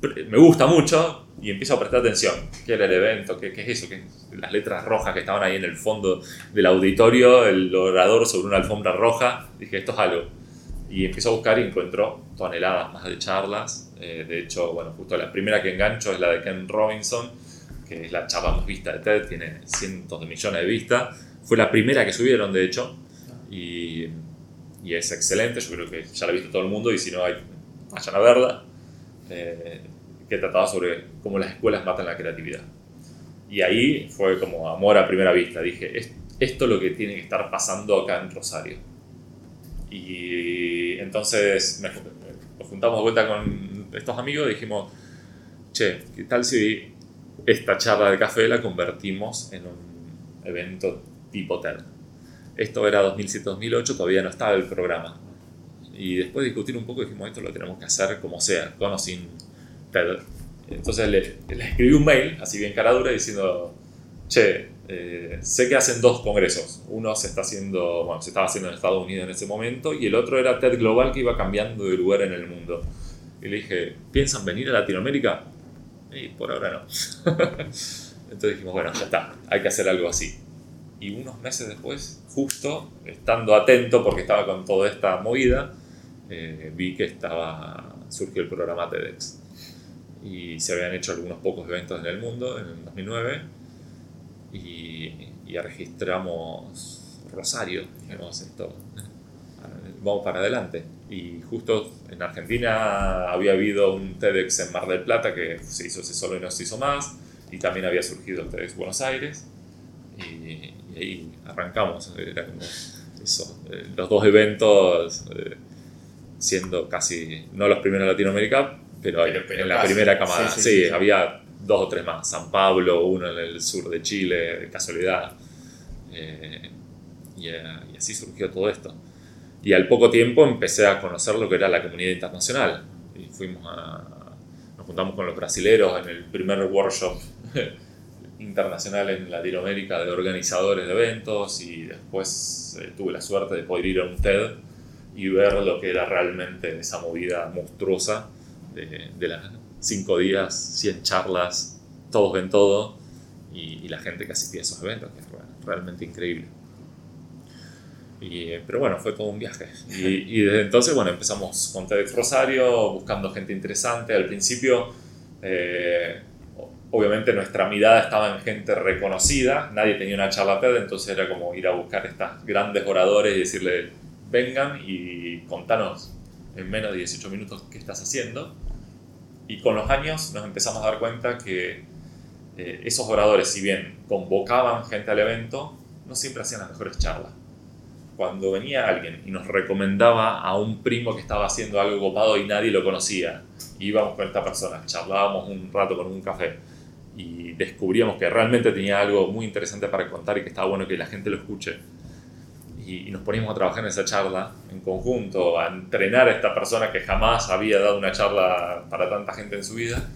me gusta mucho y empiezo a prestar atención. ¿Qué era el evento? ¿Qué, qué es eso? ¿Qué, las letras rojas que estaban ahí en el fondo del auditorio, el orador sobre una alfombra roja. Dije, esto es algo. Y empiezo a buscar y encuentro toneladas más de charlas. Eh, de hecho, bueno, justo la primera que engancho es la de Ken Robinson, que es la charla más vista de TED, tiene cientos de millones de vistas. Fue la primera que subieron, de hecho. Y, y es excelente, yo creo que ya la ha visto todo el mundo y si no, hay, vayan a verla. Eh, que trataba sobre cómo las escuelas matan la creatividad. Y ahí fue como amor a primera vista. Dije, esto es lo que tiene que estar pasando acá en Rosario. Y entonces nos juntamos de vuelta con estos amigos y dijimos, che, ¿qué tal si esta charla de café la convertimos en un evento tipo TED? Esto era 2007-2008, todavía no estaba el programa. Y después de discutir un poco dijimos, esto lo tenemos que hacer como sea, con o sin Entonces le, escribí un mail, así bien cara dura, diciendo, che, eh, sé que hacen dos congresos. Uno se está haciendo, bueno, se estaba haciendo en Estados Unidos en ese momento y el otro era TED Global que iba cambiando de lugar en el mundo. Y le dije, ¿piensan venir a Latinoamérica? Y por ahora no. Entonces dijimos, bueno, ya está, hay que hacer algo así. Y unos meses después, justo estando atento porque estaba con toda esta movida, eh, vi que estaba, surgió el programa TEDx y se habían hecho algunos pocos eventos en el mundo en el 2009 y, ya registramos Rosario, dijimos esto, vamos para adelante. Y justo en Argentina había habido un TEDx en Mar del Plata que se hizo ese solo y no se hizo más, y también había surgido el TEDx Buenos Aires, y, ahí arrancamos, era como eso, eh, los dos eventos eh, siendo casi, no los primeros en Latinoamérica, pero, en la primera camada. Sí, había dos o tres más. San Pablo, uno en el sur de Chile, de casualidad. Eh, eh, y, así surgió todo esto. Y al poco tiempo empecé a conocer lo que era la comunidad internacional. Y fuimos a, nos juntamos con los brasileros en el primer workshop internacional en Latinoamérica de organizadores de eventos y después eh, tuve la suerte de poder ir a un TED y ver lo que era realmente esa movida monstruosa de, las cinco días, 100 charlas, todos ven todo y, la gente que asistía a esos eventos, que es realmente increíble. Y, pero bueno, fue todo un viaje. Y, desde entonces, bueno, empezamos con TEDx Rosario, buscando gente interesante. Al principio, eh, obviamente nuestra mirada estaba en gente reconocida, nadie tenía una charla TED, entonces era como ir a buscar estas grandes oradores y decirle, vengan y contanos en menos de 18 minutos qué estás haciendo. Y con los años nos empezamos a dar cuenta que eh, esos oradores, si bien convocaban gente al evento, no siempre hacían las mejores charlas. Cuando venía alguien y nos recomendaba a un primo que estaba haciendo algo copado y nadie lo conocía, íbamos con esta persona, charlábamos un rato con un café y descubríamos que realmente tenía algo muy interesante para contar y que estaba bueno que la gente lo escuche y, nos poníamos a trabajar en esa charla en conjunto, a entrenar a esta persona que jamás había dado una charla para tanta gente en su vida,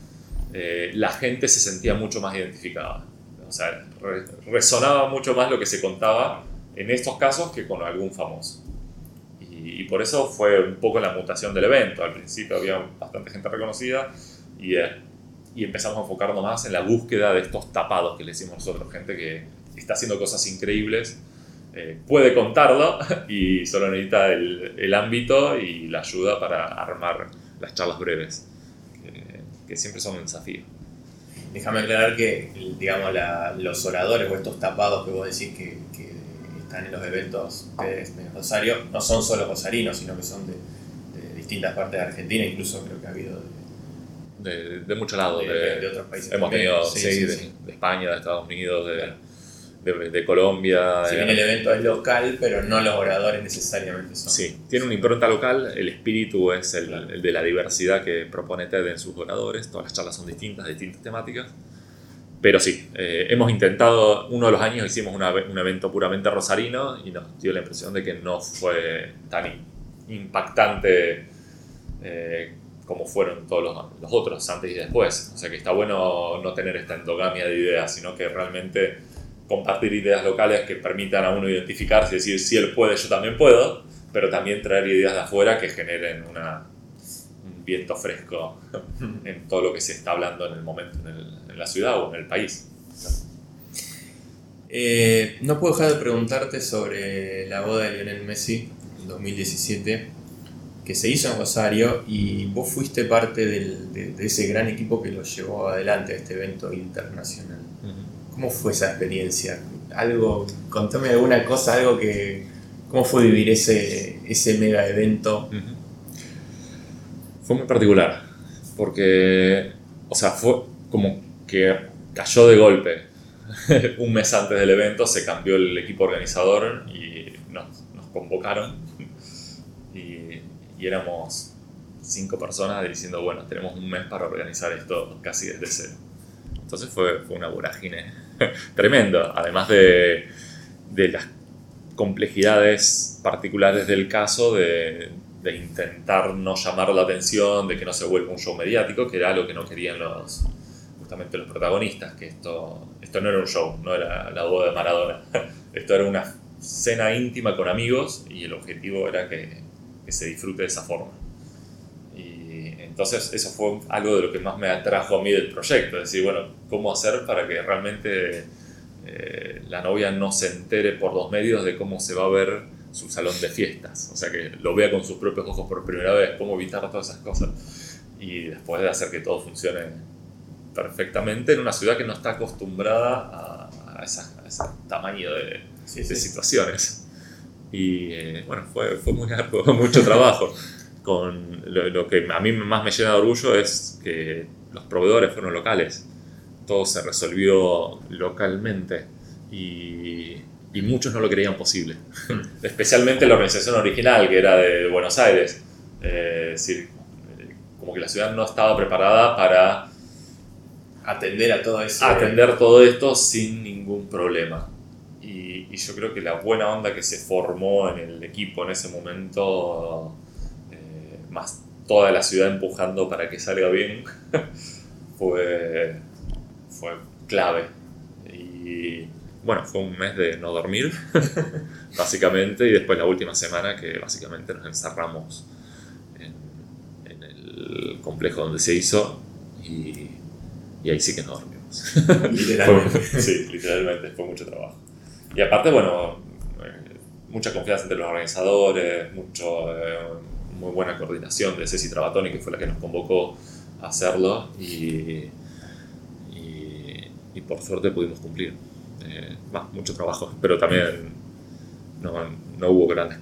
eh, la gente se sentía mucho más identificada. O sea, resonaba mucho más lo que se contaba en estos casos que con algún famoso. Y, por eso fue un poco la mutación del evento. Al principio había bastante gente reconocida y, eh, y empezamos a enfocarnos más en la búsqueda de estos tapados que le decimos nosotros, gente que está haciendo cosas increíbles eh, puede contarlo y solo necesita el, ámbito y la ayuda para armar las charlas breves, que, siempre son un desafío. Déjame aclarar que, digamos, los oradores o estos tapados que vos decís que, están en los eventos de, Rosario no son solo rosarinos, sino que son de, distintas partes de Argentina, incluso creo que ha habido de, de, muchos lados, de, otros países. Hemos tenido, sí, de, España, de Estados Unidos, de, de, Colombia. Si bien el evento es local, pero no los oradores necesariamente son. Sí, tiene una impronta local, el espíritu es el, de la diversidad que propone TED en sus oradores, todas las charlas son distintas, distintas temáticas. Pero sí, eh, hemos intentado, uno de los años hicimos un evento puramente rosarino y nos dio la impresión de que no fue tan impactante eh, como fueron todos los, los, otros antes y después. O sea que está bueno no tener esta endogamia de ideas, sino que realmente compartir ideas locales que permitan a uno identificarse y decir, si él puede, yo también puedo, pero también traer ideas de afuera que generen una, un viento fresco en todo lo que se está hablando en el momento en, la ciudad o en el país. Eh, no puedo dejar de preguntarte sobre la boda de Lionel Messi en 2017, que se hizo en Rosario y vos fuiste parte de, ese gran equipo que lo llevó adelante a este evento internacional. ¿Cómo fue esa experiencia? Algo, contame alguna cosa, algo que... ¿Cómo fue vivir ese, ese mega evento? Fue muy particular, porque, o sea, fue como que cayó de golpe. Un mes antes del evento se cambió el equipo organizador y nos, convocaron y, y, éramos cinco personas diciendo, bueno, tenemos un mes para organizar esto casi desde cero. Entonces fue, fue una vorágine tremendo, además de, de, las complejidades particulares del caso, de, de, intentar no llamar la atención, de que no se vuelva un show mediático, que era lo que no querían los, justamente los protagonistas, que esto, esto no era un show, no era la boda de Maradona, esto era una cena íntima con amigos y el objetivo era que, que se disfrute de esa forma. Entonces eso fue algo de lo que más me atrajo a mí del proyecto, es decir, bueno, ¿cómo hacer para que realmente eh, la novia no se entere por los medios de cómo se va a ver su salón de fiestas? O sea, que lo vea con sus propios ojos por primera vez, cómo evitar todas esas cosas. Y después de hacer que todo funcione perfectamente en una ciudad que no está acostumbrada a, ese tamaño de, situaciones. Y eh, bueno, fue, fue muy mucho trabajo con lo, que a mí más me llena de orgullo es que los proveedores fueron locales. Todo se resolvió localmente y, y muchos no lo creían posible. Especialmente la organización original, que era de Buenos Aires. Eh, es decir, como que la ciudad no estaba preparada para atender a todo eso. Atender todo esto sin ningún problema. Y, y, yo creo que la buena onda que se formó en el equipo en ese momento más toda la ciudad empujando para que salga bien, fue, fue clave. Y bueno, fue un mes de no dormir, básicamente, y después la última semana que básicamente nos encerramos en, en el complejo donde se hizo y, y ahí sí que no dormimos. literalmente. sí, literalmente, fue mucho trabajo. Y aparte, bueno, eh, mucha confianza entre los organizadores, mucho... Eh, muy buena coordinación de Ceci Trabatoni, que fue la que nos convocó a hacerlo, y, y, por suerte pudimos cumplir. Eh, mucho trabajo, pero también no, no hubo grandes,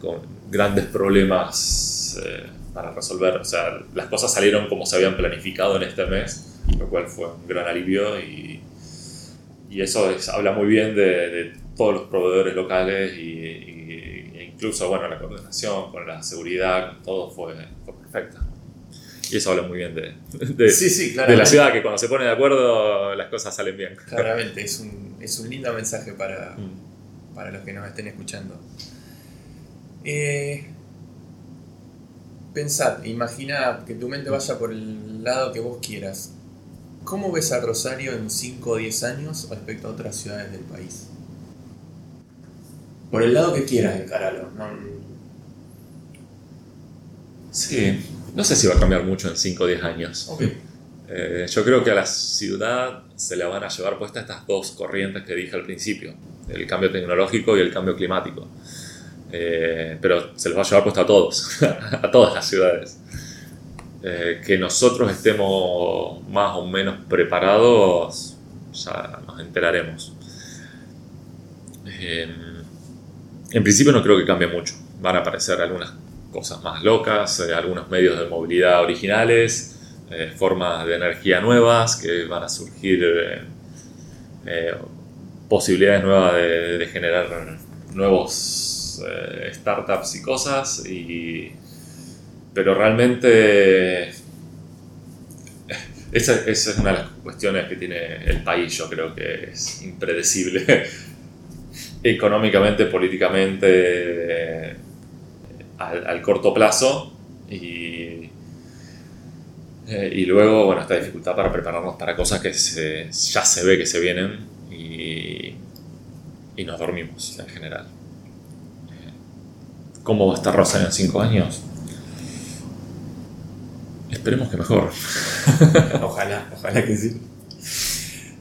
grandes problemas eh, para resolver. O sea, las cosas salieron como se habían planificado en este mes, lo cual fue un gran alivio y, y eso habla muy bien de, de, todos los proveedores locales y, incluso, bueno, la coordinación con la seguridad, con todo fue, perfecta. Y eso habla muy bien de, de, la ciudad, que cuando se pone de acuerdo las cosas salen bien. Claramente, es un, es un lindo mensaje para, mm. para los que nos estén escuchando. Eh, pensad, imagina que tu mente vaya por el lado que vos quieras. ¿Cómo ves a Rosario en 5 o 10 años respecto a otras ciudades del país? Por el lado que quieras encararlo. No... Sí, no sé si va a cambiar mucho en 5 o 10 años. Eh, yo creo que a la ciudad se le van a llevar puestas estas dos corrientes que dije al principio, el cambio tecnológico y el cambio climático. Eh, pero se les va a llevar puesta a todos, a todas las ciudades. Eh, que nosotros estemos más o menos preparados, ya nos enteraremos. En principio no creo que cambie mucho. Van a aparecer algunas cosas más locas, eh, algunos medios de movilidad originales, eh, formas de energía nuevas que van a surgir, eh, posibilidades nuevas de, generar nuevos startups y cosas. Pero realmente esa, es una de las cuestiones que tiene el país, yo creo que es impredecible. económicamente, políticamente, eh, al, corto plazo y, eh, y luego, bueno, esta dificultad para prepararnos para cosas que ya se ve que se vienen y, y nos dormimos en general. ¿Cómo va a estar Rosa en 5 años? Esperemos que mejor. ojalá, ojalá que sí.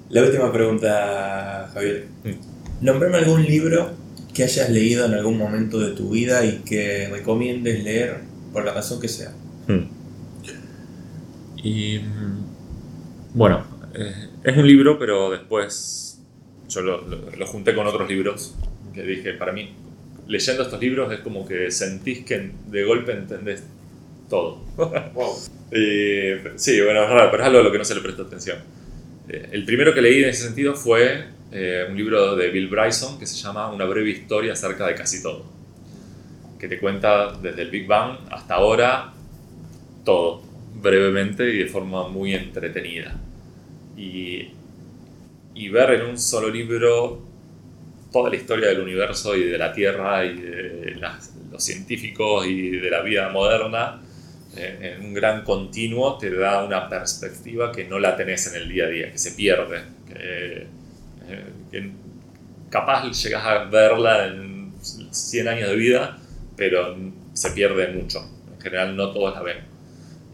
La última pregunta, Javier. Mm. Nombrame algún libro que hayas leído en algún momento de tu vida y que recomiendes leer por la razón que sea. Hmm. Y mm, bueno, eh, es un libro, pero después yo lo, lo- lo junté con otros libros que dije, para mí, leyendo estos libros es como que sentís que de golpe entendés todo. Wow. Y, sí, bueno, es raro, pero es algo a lo que no se le presta atención. Eh, el primero que leí en ese sentido fue eh, un libro de Bill Bryson que se llama Una breve historia acerca de casi todo. Que te cuenta desde el Big Bang hasta ahora todo, brevemente y de forma muy entretenida. Y, y ver en un solo libro toda la historia del universo y de la Tierra y de las- los científicos y de la vida moderna eh, en un gran continuo te da una perspectiva que no la tenés en el día a día, que se pierde, que capaz llegas a verla en 100 años de vida, pero se pierde mucho. En general no todos la ven.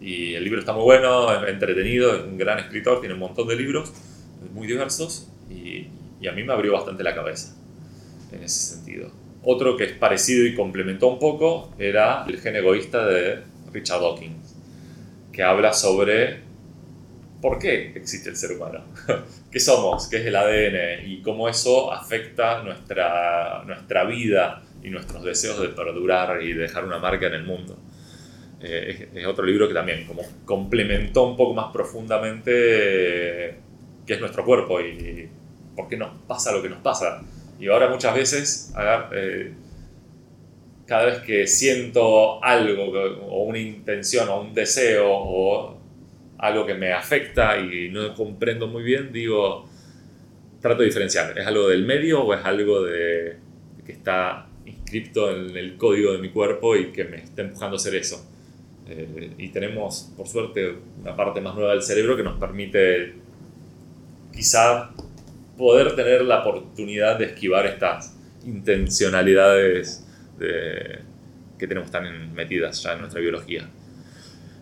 Y el libro está muy bueno, es entretenido, es un gran escritor, tiene un montón de libros muy diversos y, y a mí me abrió bastante la cabeza en ese sentido. Otro que es parecido y complementó un poco era El gen egoísta de Richard Dawkins, que habla sobre por qué existe el ser humano, qué somos, qué es el ADN y cómo eso afecta nuestra, nuestra vida y nuestros deseos de perdurar y de dejar una marca en el mundo. Eh, es, es otro libro que también como complementó un poco más profundamente eh, qué es nuestro cuerpo y por qué nos pasa lo que nos pasa. Y ahora muchas veces, eh, cada vez que siento algo, o una intención, o un deseo, o algo que me afecta y no comprendo muy bien, digo, trato de diferenciar, ¿es algo del medio o es algo de, que está inscripto en el código de mi cuerpo y que me está empujando a hacer eso? Eh, y tenemos, por suerte, una parte más nueva del cerebro que nos permite quizá poder tener la oportunidad de esquivar estas intencionalidades de- que tenemos tan metidas ya en nuestra biología.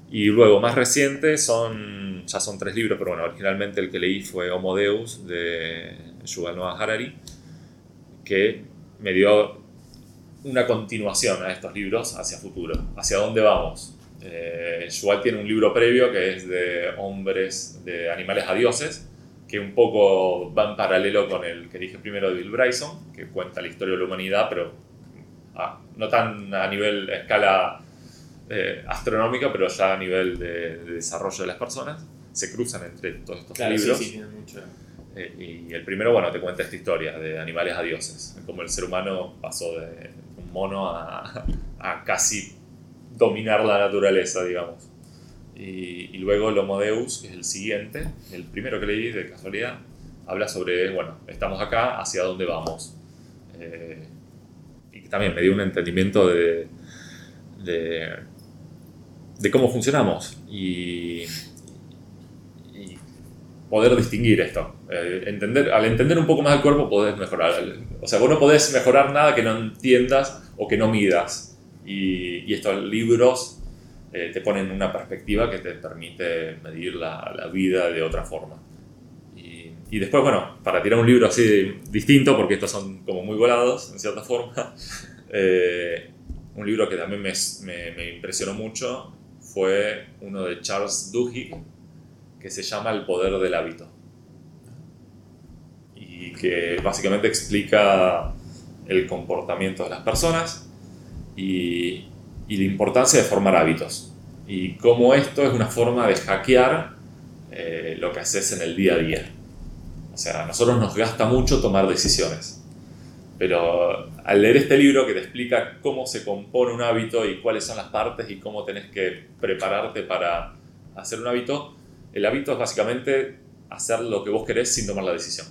Y luego, más reciente, son, ya son tres libros, pero bueno, originalmente el que leí fue Homo Deus de Yuval Noah Harari, que me dio una continuación a estos libros hacia futuro, hacia dónde vamos. Eh, Yuval tiene un libro previo que es de hombres, de animales a dioses, que un poco va en paralelo con el que dije primero de Bill Bryson, que cuenta la historia de la humanidad, pero ah, no tan a nivel, a escala eh, astronómica, pero ya a nivel de, de desarrollo de las personas. Se cruzan entre todos estos Claro, sí, libros. sí, tiene mucho. Eh, y el primero, bueno, te cuenta esta historia de animales a dioses, cómo el ser humano pasó de un mono a, a casi dominar la naturaleza, digamos. Y, y luego el Homo Deus, que es el siguiente, el primero que leí de casualidad, habla sobre, bueno, estamos acá, hacia dónde vamos. Eh, y también me dio un entendimiento de, de, de cómo funcionamos y, poder distinguir esto. Eh, entender, al entender un poco más el cuerpo podés mejorar. O sea, vos no podés mejorar nada que no entiendas o que no midas. Y, estos libros eh, te ponen una perspectiva que te permite medir la, la vida de otra forma. Y, y después, bueno, para tirar un libro así distinto, porque estos son como muy volados en cierta forma, eh, un libro que también me, me- me impresionó mucho fue uno de Charles Duhigg, que se llama El poder del hábito. Y que básicamente explica el comportamiento de las personas y, la importancia de formar hábitos. Y cómo esto es una forma de hackear eh, lo que haces en el día a día. O sea, a nosotros nos gasta mucho tomar decisiones. Pero al leer este libro que te explica cómo se compone un hábito y cuáles son las partes y cómo tenés que prepararte para hacer un hábito, el hábito es básicamente hacer lo que vos querés sin tomar la decisión,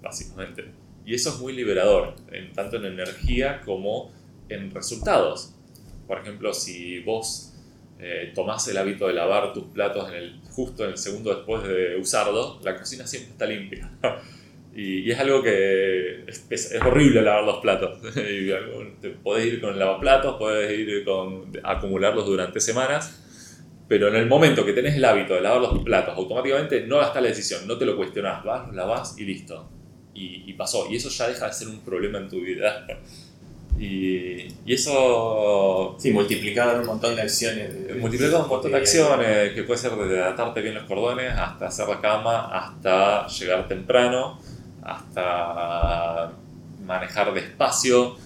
básicamente. Y eso es muy liberador, en, tanto en energía como en resultados. Por ejemplo, si vos eh, tomás el hábito de lavar tus platos en el, justo en el segundo después de usarlo, la cocina siempre está limpia. Y, y es algo que es, es- es horrible lavar los platos. Te podés ir con lavaplatos, podés ir con acumularlos durante semanas. Pero en el momento que tenés el hábito de lavar los platos, automáticamente no gastas la decisión, no te lo cuestionás, vas, los lavás y listo. Y, y pasó. Y eso ya deja de ser un problema en tu vida. Y, y eso Sí, multiplicado un montón de acciones. de- multiplica un montón de acciones, que puede ser desde atarte bien los cordones, hasta hacer la cama, hasta llegar temprano, hasta manejar despacio.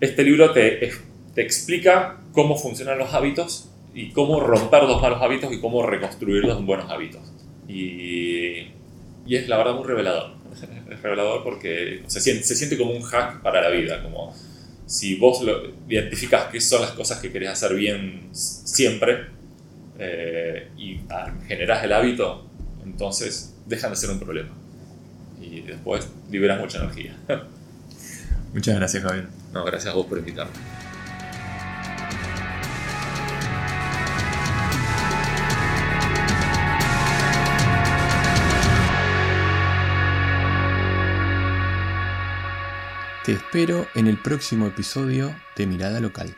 Este libro te, te explica cómo funcionan los hábitos y cómo romper los malos hábitos y cómo reconstruirlos en buenos hábitos. Y, y es la verdad muy revelador. Es revelador porque se siente, se siente como un hack para la vida, como si vos lo, identificas qué son las cosas que querés hacer bien siempre eh, y generás el hábito, entonces dejan de ser un problema. Y después liberas mucha energía. Muchas gracias, Javier. No, gracias a vos por invitarme. Te espero en el próximo episodio de Mirada Local.